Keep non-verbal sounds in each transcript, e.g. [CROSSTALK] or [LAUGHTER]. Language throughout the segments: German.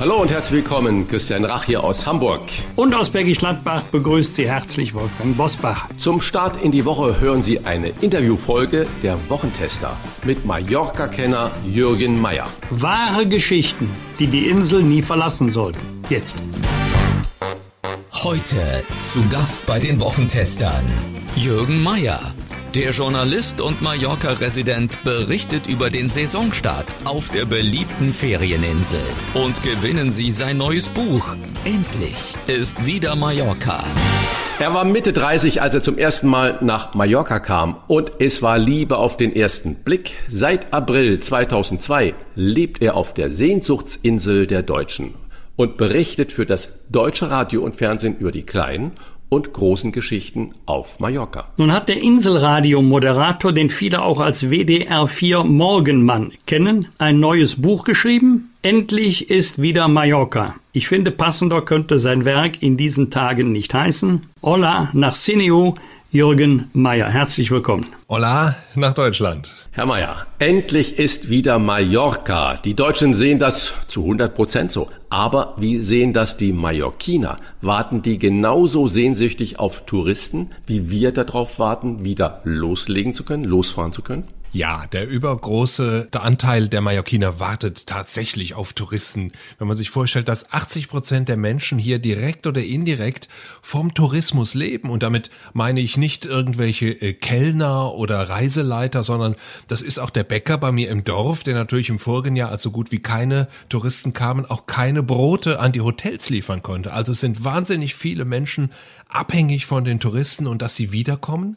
Hallo und herzlich willkommen, Christian Rach hier aus Hamburg. Und aus Bergisch Gladbach begrüßt Sie herzlich Wolfgang Bosbach. Zum Start in die Woche hören Sie eine Interviewfolge der Wochentester mit Mallorca-Kenner Jürgen Mayer. Wahre Geschichten, die die Insel nie verlassen sollten. Jetzt. Heute zu Gast bei den Wochentestern Jürgen Mayer. Der Journalist und Mallorca-Resident berichtet über den Saisonstart auf der beliebten Ferieninsel. Und gewinnen Sie sein neues Buch. Endlich ist wieder Mallorca. Er war Mitte 30, als er zum ersten Mal nach Mallorca kam und es war Liebe auf den ersten Blick. Seit April 2002 lebt er auf der Sehnsuchtsinsel der Deutschen und berichtet für das deutsche Radio und Fernsehen über die kleinen und großen Geschichten auf Mallorca. Nun hat der Inselradio-Moderator, den viele auch als WDR4 Morgenmann kennen, ein neues Buch geschrieben. Endlich ist wieder Mallorca. Ich finde, passender könnte sein Werk in diesen Tagen nicht heißen. Hola nach Sineu, Jürgen Mayer. Herzlich willkommen. Hola nach Deutschland. Herr Mayer, endlich ist wieder Mallorca. Die Deutschen sehen das zu 100 Prozent so. Aber wie sehen das die Mallorquiner? Warten die genauso sehnsüchtig auf Touristen, wie wir darauf warten, wieder loslegen zu können, losfahren zu können? Ja, der übergroße Anteil der Mallorquiner wartet tatsächlich auf Touristen. Wenn man sich vorstellt, dass 80 Prozent der Menschen hier direkt oder indirekt vom Tourismus leben. Und damit meine ich nicht irgendwelche äh, Kellner oder Reiseleiter, sondern das ist auch der Bäcker bei mir im Dorf, der natürlich im vorigen Jahr, als so gut wie keine Touristen kamen, auch keine Brote an die Hotels liefern konnte. Also es sind wahnsinnig viele Menschen abhängig von den Touristen und dass sie wiederkommen.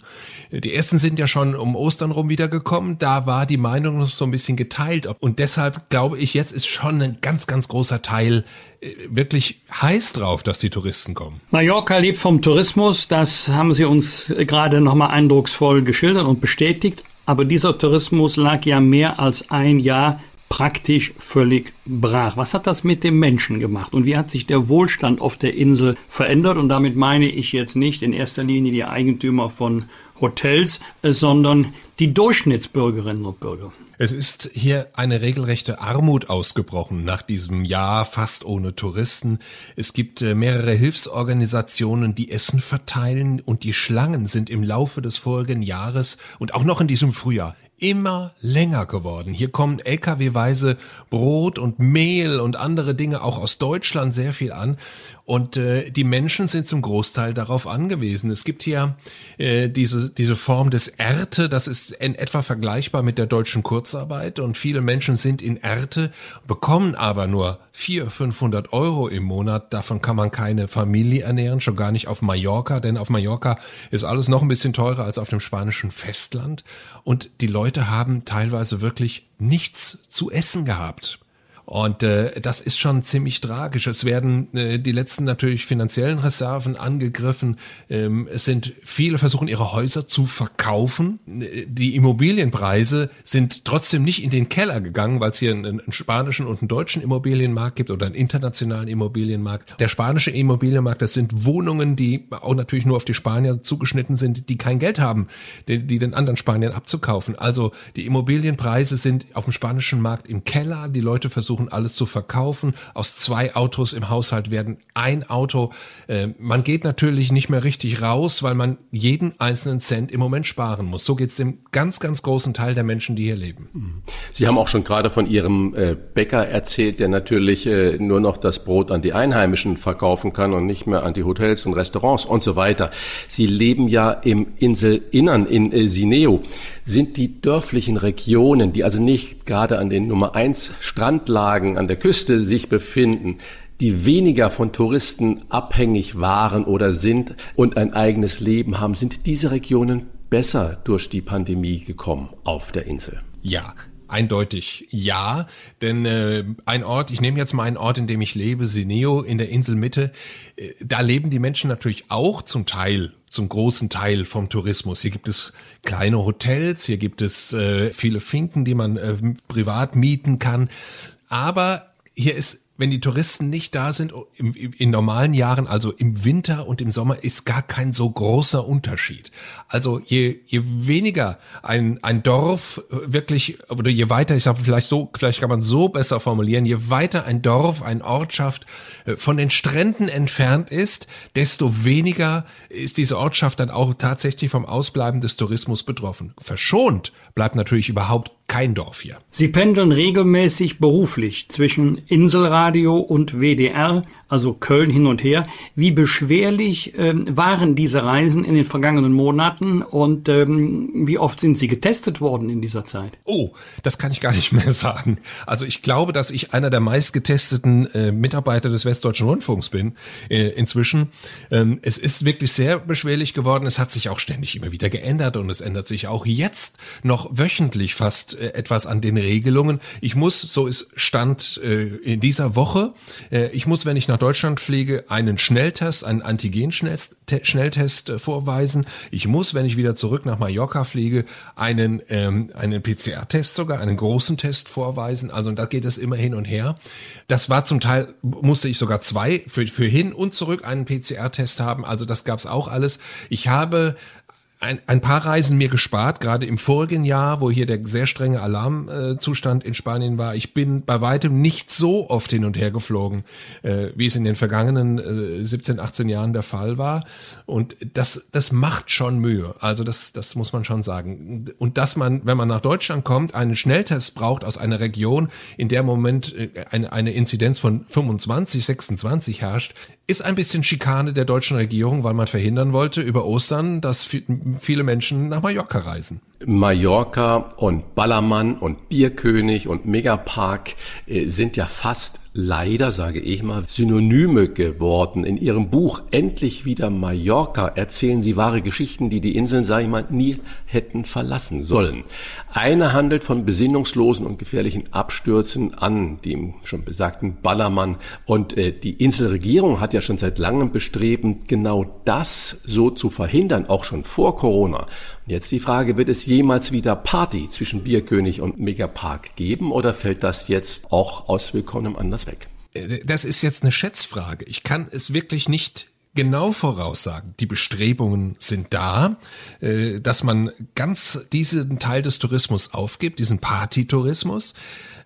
Die ersten sind ja schon um Ostern rum wiedergekommen. Da war die Meinung noch so ein bisschen geteilt. Und deshalb glaube ich, jetzt ist schon ein ganz, ganz großer Teil äh, wirklich heiß drauf, dass die Touristen kommen. Mallorca lebt vom Tourismus. Das haben Sie uns gerade nochmal eindrucksvoll geschildert und bestätigt. Aber dieser Tourismus lag ja mehr als ein Jahr praktisch völlig brach. Was hat das mit dem Menschen gemacht und wie hat sich der Wohlstand auf der Insel verändert? Und damit meine ich jetzt nicht in erster Linie die Eigentümer von Hotels, äh, sondern die Durchschnittsbürgerinnen und Bürger. Es ist hier eine regelrechte Armut ausgebrochen nach diesem Jahr fast ohne Touristen. Es gibt äh, mehrere Hilfsorganisationen, die Essen verteilen und die Schlangen sind im Laufe des vorigen Jahres und auch noch in diesem Frühjahr immer länger geworden. Hier kommen LKW-weise Brot und Mehl und andere Dinge auch aus Deutschland sehr viel an. Und äh, die Menschen sind zum Großteil darauf angewiesen. Es gibt hier äh, diese, diese Form des Erte, das ist in etwa vergleichbar mit der deutschen Kurzarbeit. Und viele Menschen sind in Erte, bekommen aber nur 400, 500 Euro im Monat. Davon kann man keine Familie ernähren, schon gar nicht auf Mallorca, denn auf Mallorca ist alles noch ein bisschen teurer als auf dem spanischen Festland. Und die Leute haben teilweise wirklich nichts zu essen gehabt. Und äh, das ist schon ziemlich tragisch. Es werden äh, die letzten natürlich finanziellen Reserven angegriffen. Ähm, es sind viele versuchen ihre Häuser zu verkaufen. Die Immobilienpreise sind trotzdem nicht in den Keller gegangen, weil es hier einen, einen spanischen und einen deutschen Immobilienmarkt gibt oder einen internationalen Immobilienmarkt. Der spanische Immobilienmarkt, das sind Wohnungen, die auch natürlich nur auf die Spanier zugeschnitten sind, die kein Geld haben, die, die den anderen Spaniern abzukaufen. Also die Immobilienpreise sind auf dem spanischen Markt im Keller. Die Leute versuchen versuchen alles zu verkaufen. Aus zwei Autos im Haushalt werden ein Auto. Äh, man geht natürlich nicht mehr richtig raus, weil man jeden einzelnen Cent im Moment sparen muss. So geht es dem ganz, ganz großen Teil der Menschen, die hier leben. Mhm. Sie haben auch schon gerade von Ihrem äh, Bäcker erzählt, der natürlich äh, nur noch das Brot an die Einheimischen verkaufen kann und nicht mehr an die Hotels und Restaurants und so weiter. Sie leben ja im Inselinnern in äh, Sineo. Sind die dörflichen Regionen, die also nicht gerade an den Nummer eins Strandlagen Anlagen an der Küste sich befinden, die weniger von Touristen abhängig waren oder sind und ein eigenes Leben haben, sind diese Regionen besser durch die Pandemie gekommen auf der Insel? Ja, eindeutig ja, denn äh, ein Ort, ich nehme jetzt mal einen Ort, in dem ich lebe, Sineo in der Inselmitte, äh, da leben die Menschen natürlich auch zum Teil zum großen Teil vom Tourismus. Hier gibt es kleine Hotels, hier gibt es äh, viele Finken, die man äh, privat mieten kann. Aber hier ist wenn die Touristen nicht da sind, im, in normalen Jahren, also im Winter und im Sommer, ist gar kein so großer Unterschied. Also je, je weniger ein, ein Dorf wirklich, oder je weiter, ich sage vielleicht so, vielleicht kann man so besser formulieren, je weiter ein Dorf, eine Ortschaft äh, von den Stränden entfernt ist, desto weniger ist diese Ortschaft dann auch tatsächlich vom Ausbleiben des Tourismus betroffen. Verschont bleibt natürlich überhaupt kein Dorf hier. Sie pendeln regelmäßig beruflich zwischen Inselradio und WDR, also Köln hin und her. Wie beschwerlich ähm, waren diese Reisen in den vergangenen Monaten und ähm, wie oft sind Sie getestet worden in dieser Zeit? Oh, das kann ich gar nicht mehr [LAUGHS] sagen. Also ich glaube, dass ich einer der meistgetesteten äh, Mitarbeiter des Westdeutschen Rundfunks bin äh, inzwischen. Ähm, es ist wirklich sehr beschwerlich geworden. Es hat sich auch ständig immer wieder geändert und es ändert sich auch jetzt noch wöchentlich fast äh, etwas an den Regelungen. Ich muss, so ist Stand äh, in dieser Woche, äh, ich muss, wenn ich nach Deutschland fliege, einen Schnelltest, einen Antigen-Schnelltest äh, vorweisen. Ich muss, wenn ich wieder zurück nach Mallorca fliege, einen, ähm, einen PCR-Test sogar, einen großen Test vorweisen. Also da geht es immer hin und her. Das war zum Teil, musste ich sogar zwei für, für hin und zurück einen PCR-Test haben. Also das gab's auch alles. Ich habe ein, ein paar Reisen mir gespart, gerade im vorigen Jahr, wo hier der sehr strenge Alarmzustand äh, in Spanien war. Ich bin bei weitem nicht so oft hin und her geflogen, äh, wie es in den vergangenen äh, 17, 18 Jahren der Fall war. Und das, das macht schon Mühe. Also das, das muss man schon sagen. Und dass man, wenn man nach Deutschland kommt, einen Schnelltest braucht aus einer Region, in der im Moment äh, eine, eine Inzidenz von 25, 26 herrscht, ist ein bisschen Schikane der deutschen Regierung, weil man verhindern wollte über Ostern, dass viele Menschen nach Mallorca reisen. Mallorca und Ballermann und Bierkönig und Megapark äh, sind ja fast leider, sage ich mal, Synonyme geworden. In Ihrem Buch Endlich wieder Mallorca erzählen Sie wahre Geschichten, die die Inseln, sage ich mal, nie hätten verlassen sollen. Eine handelt von besinnungslosen und gefährlichen Abstürzen an dem schon besagten Ballermann. Und äh, die Inselregierung hat ja schon seit langem bestrebend, genau das so zu verhindern, auch schon vor Corona. Und jetzt die Frage, wird es jemals wieder Party zwischen Bierkönig und Megapark geben oder fällt das jetzt auch aus willkommenem Anlass weg? Äh, das ist jetzt eine Schätzfrage. Ich kann es wirklich nicht genau voraussagen. Die Bestrebungen sind da, äh, dass man ganz diesen Teil des Tourismus aufgibt, diesen Partytourismus.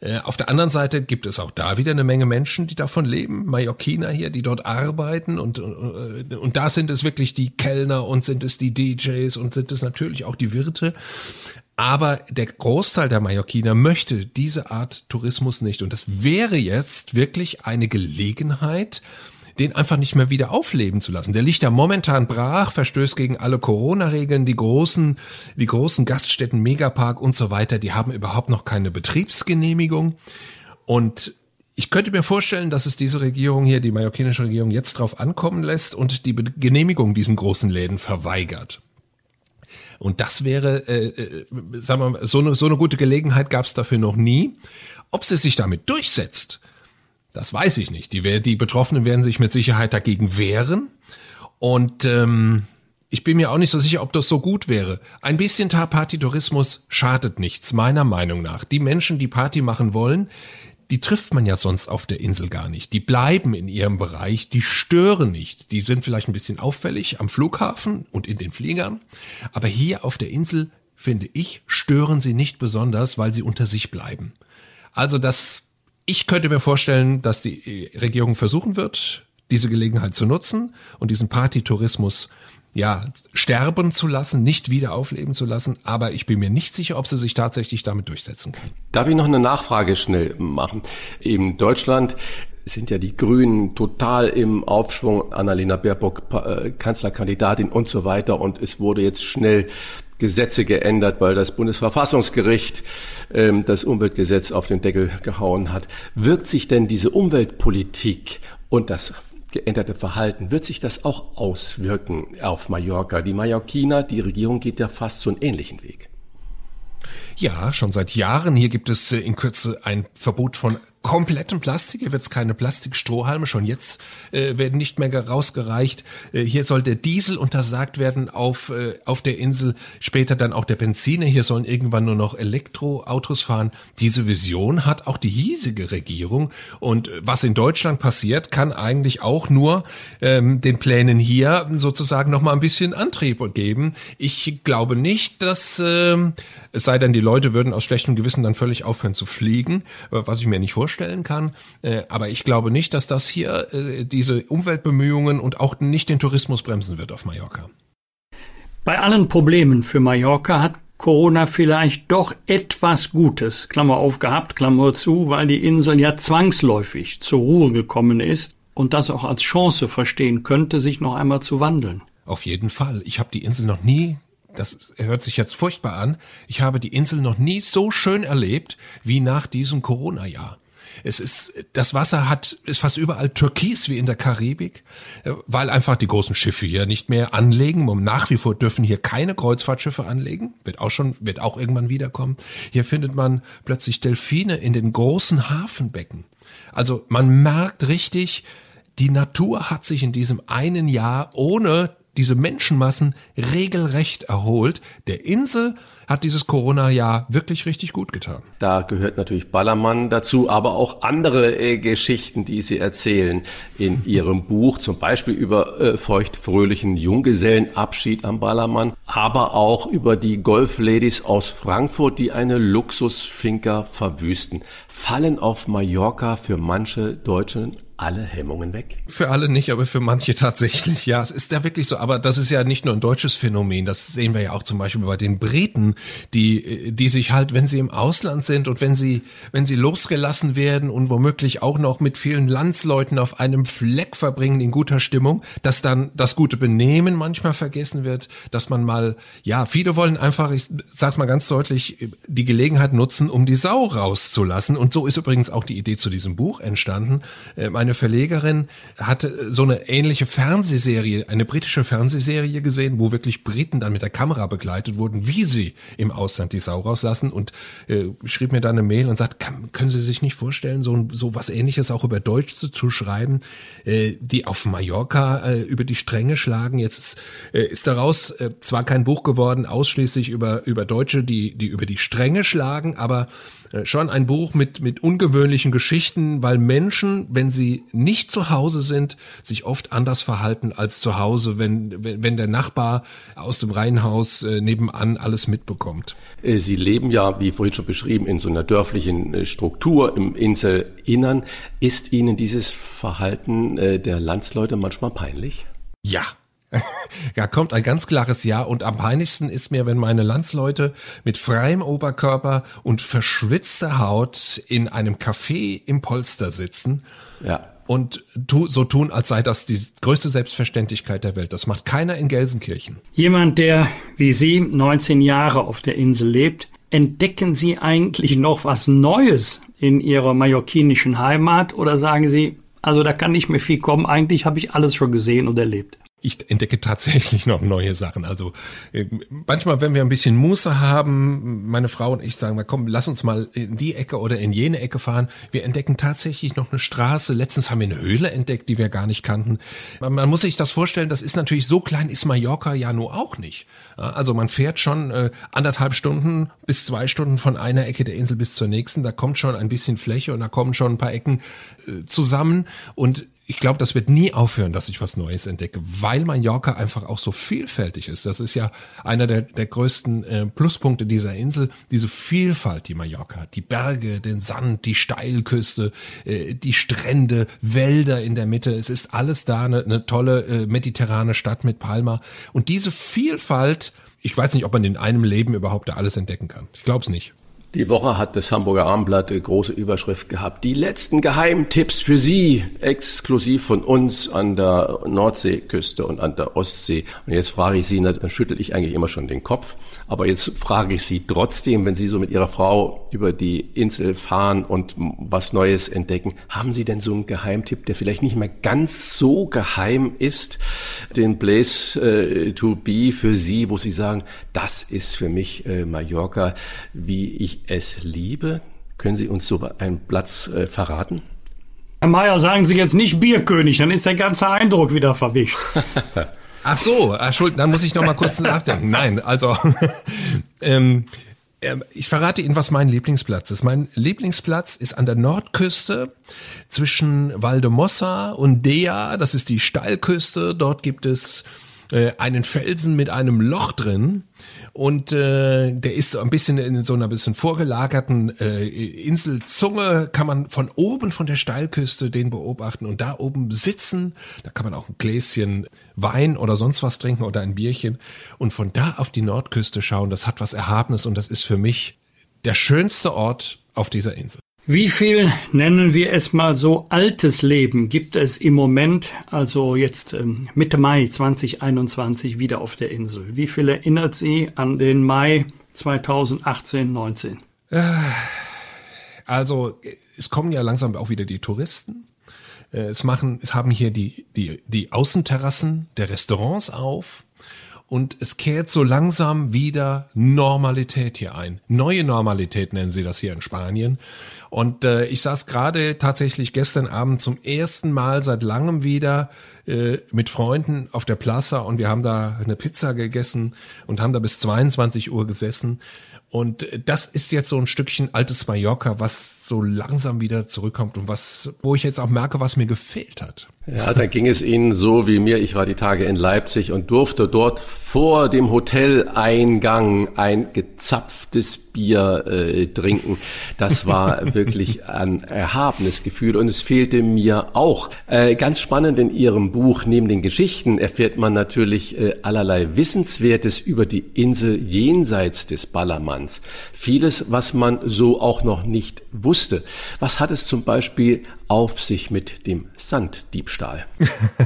Äh, auf der anderen Seite gibt es auch da wieder eine Menge Menschen, die davon leben, Mallorquiner hier, die dort arbeiten und, und, und da sind es wirklich die Kellner und sind es die DJs und sind es natürlich auch die Wirte. Aber der Großteil der Mallorquiner möchte diese Art Tourismus nicht. Und das wäre jetzt wirklich eine Gelegenheit, den einfach nicht mehr wieder aufleben zu lassen. Der liegt da momentan brach, verstößt gegen alle Corona-Regeln. Die großen, die großen Gaststätten, Megapark und so weiter, die haben überhaupt noch keine Betriebsgenehmigung. Und ich könnte mir vorstellen, dass es diese Regierung hier, die mallorquinische Regierung, jetzt drauf ankommen lässt und die Genehmigung diesen großen Läden verweigert. Und das wäre, äh, äh, sagen wir mal, so eine, so eine gute Gelegenheit gab es dafür noch nie. Ob sie sich damit durchsetzt, das weiß ich nicht. Die, die Betroffenen werden sich mit Sicherheit dagegen wehren. Und ähm, ich bin mir auch nicht so sicher, ob das so gut wäre. Ein bisschen Partytourismus schadet nichts, meiner Meinung nach. Die Menschen, die Party machen wollen, die trifft man ja sonst auf der Insel gar nicht. Die bleiben in ihrem Bereich, die stören nicht. Die sind vielleicht ein bisschen auffällig am Flughafen und in den Fliegern. Aber hier auf der Insel, finde ich, stören sie nicht besonders, weil sie unter sich bleiben. Also das ich könnte mir vorstellen, dass die Regierung versuchen wird, diese Gelegenheit zu nutzen und diesen Partytourismus ja, sterben zu lassen, nicht wieder aufleben zu lassen. Aber ich bin mir nicht sicher, ob sie sich tatsächlich damit durchsetzen kann. Darf ich noch eine Nachfrage schnell machen? In Deutschland sind ja die Grünen total im Aufschwung, Annalena Baerbock äh, Kanzlerkandidatin und so weiter. Und es wurde jetzt schnell Gesetze geändert, weil das Bundesverfassungsgericht ähm, das Umweltgesetz auf den Deckel gehauen hat. Wirkt sich denn diese Umweltpolitik und das geänderte Verhalten, wird sich das auch auswirken auf Mallorca? Die Mallorquiner, die Regierung geht ja fast so einen ähnlichen Weg. Ja, schon seit Jahren. Hier gibt es äh, in Kürze ein Verbot von komplettem Plastik. Hier wird es keine Plastikstrohhalme. Schon jetzt äh, werden nicht mehr rausgereicht. Äh, hier soll der Diesel untersagt werden auf, äh, auf der Insel. Später dann auch der Benziner. Hier sollen irgendwann nur noch Elektroautos fahren. Diese Vision hat auch die hiesige Regierung. Und äh, was in Deutschland passiert, kann eigentlich auch nur ähm, den Plänen hier sozusagen noch mal ein bisschen Antrieb geben. Ich glaube nicht, dass ähm, es sei denn, die Leute würden aus schlechtem Gewissen dann völlig aufhören zu fliegen, äh, was ich mir nicht vorstelle vorstellen kann. Äh, aber ich glaube nicht, dass das hier äh, diese Umweltbemühungen und auch nicht den Tourismus bremsen wird auf Mallorca. Bei allen Problemen für Mallorca hat Corona vielleicht doch etwas Gutes, Klammer auf gehabt, Klammer zu, weil die Insel ja zwangsläufig zur Ruhe gekommen ist und das auch als Chance verstehen könnte, sich noch einmal zu wandeln. Auf jeden Fall. Ich habe die Insel noch nie das hört sich jetzt furchtbar an. Ich habe die Insel noch nie so schön erlebt wie nach diesem Corona-Jahr. Es ist, das Wasser hat, ist fast überall türkis wie in der Karibik, äh, weil einfach die großen Schiffe hier nicht mehr anlegen. Und nach wie vor dürfen hier keine Kreuzfahrtschiffe anlegen. Wird auch schon, wird auch irgendwann wiederkommen. Hier findet man plötzlich Delfine in den großen Hafenbecken. Also man merkt richtig, die Natur hat sich in diesem einen Jahr ohne diese Menschenmassen regelrecht erholt. Der Insel hat dieses Corona-Jahr wirklich richtig gut getan. Da gehört natürlich Ballermann dazu, aber auch andere äh, Geschichten, die Sie erzählen in Ihrem Buch, zum Beispiel über äh, feuchtfröhlichen Junggesellenabschied am Ballermann, aber auch über die Golfladies aus Frankfurt, die eine Luxusfinker verwüsten. Fallen auf Mallorca für manche Deutschen alle Hemmungen weg? Für alle nicht, aber für manche tatsächlich. Ja, es ist ja wirklich so. Aber das ist ja nicht nur ein deutsches Phänomen. Das sehen wir ja auch zum Beispiel bei den Briten, die, die sich halt, wenn sie im Ausland sind und wenn sie, wenn sie losgelassen werden und womöglich auch noch mit vielen Landsleuten auf einem Fleck verbringen in guter Stimmung, dass dann das gute Benehmen manchmal vergessen wird, dass man mal, ja, viele wollen einfach, ich sag's mal ganz deutlich, die Gelegenheit nutzen, um die Sau rauszulassen. Und so ist übrigens auch die Idee zu diesem Buch entstanden. Meine eine Verlegerin hatte so eine ähnliche Fernsehserie, eine britische Fernsehserie gesehen, wo wirklich Briten dann mit der Kamera begleitet wurden, wie sie im Ausland die Sau rauslassen und äh, schrieb mir dann eine Mail und sagt, kann, können Sie sich nicht vorstellen, so, so was ähnliches auch über Deutsch zu, zu schreiben, äh, die auf Mallorca äh, über die Stränge schlagen. Jetzt ist, äh, ist daraus äh, zwar kein Buch geworden, ausschließlich über, über Deutsche, die, die über die Stränge schlagen, aber äh, schon ein Buch mit, mit ungewöhnlichen Geschichten, weil Menschen, wenn sie nicht zu Hause sind, sich oft anders verhalten als zu Hause, wenn, wenn, wenn der Nachbar aus dem Reihenhaus äh, nebenan alles mitbekommt. Äh, sie leben ja, wie vorhin schon beschrieben, in so einer dörflichen Struktur im Inselinnern. Ist Ihnen dieses Verhalten der Landsleute manchmal peinlich? Ja, [LAUGHS] ja, kommt ein ganz klares Ja und am peinlichsten ist mir, wenn meine Landsleute mit freiem Oberkörper und verschwitzter Haut in einem Café im Polster sitzen. Ja. Und tu, so tun, als sei das die größte Selbstverständlichkeit der Welt. Das macht keiner in Gelsenkirchen. Jemand, der wie Sie 19 Jahre auf der Insel lebt, entdecken Sie eigentlich noch was Neues in Ihrer mallorquinischen Heimat oder sagen Sie, also da kann nicht mehr viel kommen, eigentlich habe ich alles schon gesehen und erlebt? Ich entdecke tatsächlich noch neue Sachen. Also äh, manchmal, wenn wir ein bisschen Muße haben, meine Frau und ich sagen, mal, komm, lass uns mal in die Ecke oder in jene Ecke fahren. Wir entdecken tatsächlich noch eine Straße. Letztens haben wir eine Höhle entdeckt, die wir gar nicht kannten. Man, man muss sich das vorstellen, das ist natürlich so klein, ist Mallorca ja nur auch nicht. Also man fährt schon äh, anderthalb Stunden bis zwei Stunden von einer Ecke der Insel bis zur nächsten. Da kommt schon ein bisschen Fläche und da kommen schon ein paar Ecken äh, zusammen. Und ich glaube, das wird nie aufhören, dass ich was Neues entdecke, weil Mallorca einfach auch so vielfältig ist. Das ist ja einer der, der größten äh, Pluspunkte dieser Insel, diese Vielfalt, die Mallorca hat. Die Berge, den Sand, die Steilküste, äh, die Strände, Wälder in der Mitte. Es ist alles da, eine, eine tolle äh, mediterrane Stadt mit Palma. Und diese Vielfalt, ich weiß nicht, ob man in einem Leben überhaupt da alles entdecken kann. Ich glaube es nicht. Die Woche hat das Hamburger Armblatt eine große Überschrift gehabt. Die letzten Geheimtipps für Sie, exklusiv von uns an der Nordseeküste und an der Ostsee. Und jetzt frage ich Sie, dann schüttel ich eigentlich immer schon den Kopf. Aber jetzt frage ich Sie trotzdem, wenn Sie so mit Ihrer Frau über die Insel fahren und was Neues entdecken, haben Sie denn so einen Geheimtipp, der vielleicht nicht mehr ganz so geheim ist, den Place äh, to be für Sie, wo Sie sagen, das ist für mich äh, Mallorca, wie ich es liebe. Können Sie uns so einen Platz äh, verraten? Herr Mayer, sagen Sie jetzt nicht Bierkönig, dann ist der ganze Eindruck wieder verwischt. [LAUGHS] Ach so, Entschuldigung, dann muss ich noch mal kurz [LAUGHS] nachdenken. Nein, also [LAUGHS] ähm, ähm, ich verrate Ihnen, was mein Lieblingsplatz ist. Mein Lieblingsplatz ist an der Nordküste zwischen Valdemossa und Dea. Das ist die Steilküste. Dort gibt es äh, einen Felsen mit einem Loch drin. Und äh, der ist so ein bisschen in so einer bisschen vorgelagerten äh, Inselzunge, kann man von oben von der Steilküste den beobachten. Und da oben sitzen, da kann man auch ein Gläschen Wein oder sonst was trinken oder ein Bierchen. Und von da auf die Nordküste schauen, das hat was Erhabenes. Und das ist für mich der schönste Ort auf dieser Insel. Wie viel, nennen wir es mal so, altes Leben gibt es im Moment, also jetzt ähm, Mitte Mai 2021 wieder auf der Insel? Wie viel erinnert Sie an den Mai 2018, 19? Äh, also, es kommen ja langsam auch wieder die Touristen. Äh, es machen, es haben hier die, die, die Außenterrassen der Restaurants auf und es kehrt so langsam wieder Normalität hier ein. Neue Normalität nennen sie das hier in Spanien. Und äh, ich saß gerade tatsächlich gestern Abend zum ersten Mal seit langem wieder äh, mit Freunden auf der Plaza und wir haben da eine Pizza gegessen und haben da bis 22 Uhr gesessen. Und äh, das ist jetzt so ein Stückchen altes Mallorca, was so langsam wieder zurückkommt und was, wo ich jetzt auch merke, was mir gefehlt hat. Ja, da ging es Ihnen so wie mir. Ich war die Tage in Leipzig und durfte dort vor dem Hoteleingang ein gezapftes Bier äh, trinken. Das war [LAUGHS] wirklich ein erhabenes Gefühl und es fehlte mir auch. Äh, ganz spannend in Ihrem Buch, neben den Geschichten erfährt man natürlich äh, allerlei Wissenswertes über die Insel jenseits des Ballermanns. Vieles, was man so auch noch nicht wusste. Was hat es zum Beispiel auf sich mit dem Sanddiebstahl?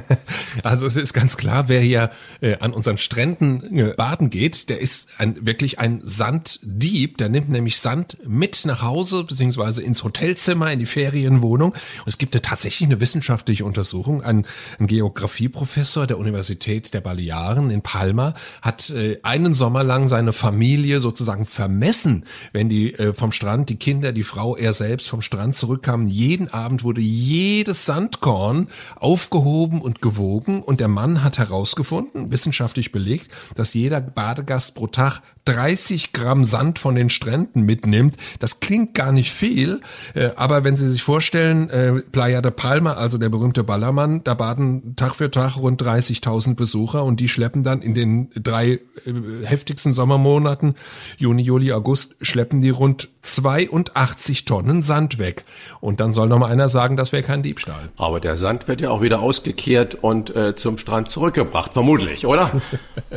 [LAUGHS] also es ist ganz klar, wer hier äh, an unseren Stränden äh, baden geht, der ist ein, wirklich ein Sanddieb. Der nimmt nämlich Sand mit nach Hause beziehungsweise ins Hotelzimmer, in die Ferienwohnung. Und es gibt ja tatsächlich eine wissenschaftliche Untersuchung. Ein, ein Geografieprofessor der Universität der Balearen in Palma hat äh, einen Sommer lang seine Familie sozusagen vermessen, wenn die äh, vom Strand, die Kinder, die Frau, er selbst vom Strand zurückkamen. Jeden Abend wurde jedes Sandkorn aufgehoben und gewogen und der Mann hat herausgefunden, wissenschaftlich belegt, dass jeder Badegast pro Tag 30 Gramm Sand von den Stränden mitnimmt. Das klingt gar nicht viel, äh, aber wenn Sie sich vorstellen, äh, Playa de Palma, also der berühmte Ballermann, da baden Tag für Tag rund 30.000 Besucher und die schleppen dann in den drei äh, heftigsten Sommermonaten, Juni, Juli, August, schleppen die rund 82 Tonnen Sand weg. Und dann soll noch mal einer sagen, das wäre kein Diebstahl. Aber der Sand wird ja auch wieder ausgekehrt und äh, zum Strand zurückgebracht, vermutlich, oder?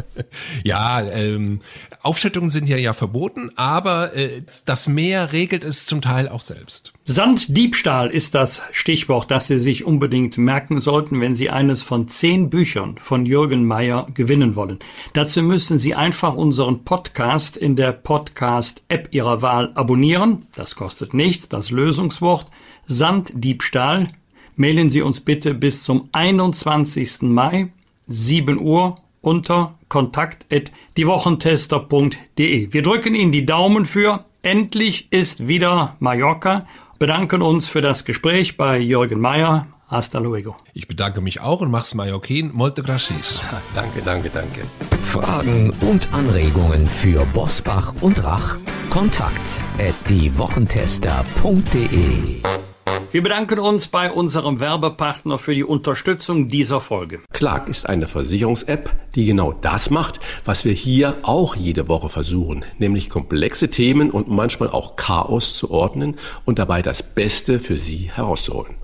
[LAUGHS] ja, ähm, Aufschüttungen sind ja ja verboten, aber äh, das Meer regelt es zum Teil auch selbst. Sanddiebstahl ist das Stichwort, das Sie sich unbedingt merken sollten, wenn Sie eines von zehn Büchern von Jürgen Mayer gewinnen wollen. Dazu müssen Sie einfach unseren Podcast in der Podcast-App Ihrer Wahl abonnieren. Das kostet nichts. Das Lösungswort Sanddiebstahl. Mailen Sie uns bitte bis zum 21. Mai, 7 Uhr unter kontakt.diewochentester.de. Wir drücken Ihnen die Daumen für Endlich ist wieder Mallorca. Bedanken uns für das Gespräch bei Jürgen Mayer. Hasta luego. Ich bedanke mich auch und mach's Mallorquin. Molte gracias. [LAUGHS] Danke, danke, danke. Fragen und Anregungen für Bosbach und Rach? Kontakt at diewochentester.de wir bedanken uns bei unserem Werbepartner für die Unterstützung dieser Folge. Clark ist eine Versicherungs-App, die genau das macht, was wir hier auch jede Woche versuchen, nämlich komplexe Themen und manchmal auch Chaos zu ordnen und dabei das Beste für Sie herauszuholen.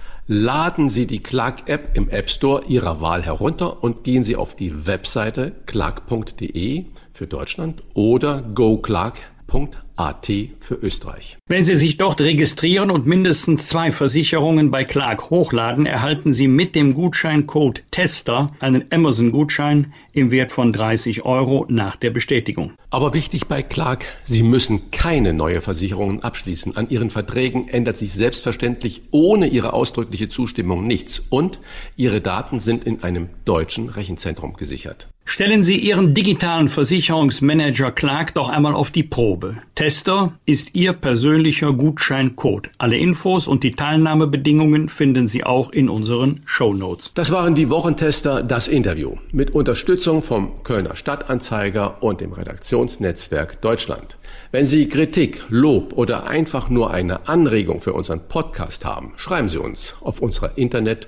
Laden Sie die Clark-App im App Store Ihrer Wahl herunter und gehen Sie auf die Webseite clark.de für Deutschland oder goclark.at für Österreich. Wenn Sie sich dort registrieren und mindestens zwei Versicherungen bei Clark hochladen, erhalten Sie mit dem Gutscheincode TESTER einen Amazon-Gutschein im Wert von 30 Euro nach der Bestätigung. Aber wichtig bei Clark, Sie müssen keine neue Versicherungen abschließen. An Ihren Verträgen ändert sich selbstverständlich ohne Ihre ausdrückliche Zustimmung nichts und Ihre Daten sind in einem deutschen Rechenzentrum gesichert. Stellen Sie Ihren digitalen Versicherungsmanager Clark doch einmal auf die Probe. Tester ist Ihr persönlicher Gutscheincode. Alle Infos und die Teilnahmebedingungen finden Sie auch in unseren Show Notes. Das waren die Wochentester, das Interview mit Unterstützung vom Kölner Stadtanzeiger und dem Redaktionsnetzwerk Deutschland. Wenn Sie Kritik, Lob oder einfach nur eine Anregung für unseren Podcast haben, schreiben Sie uns auf unserer Internet-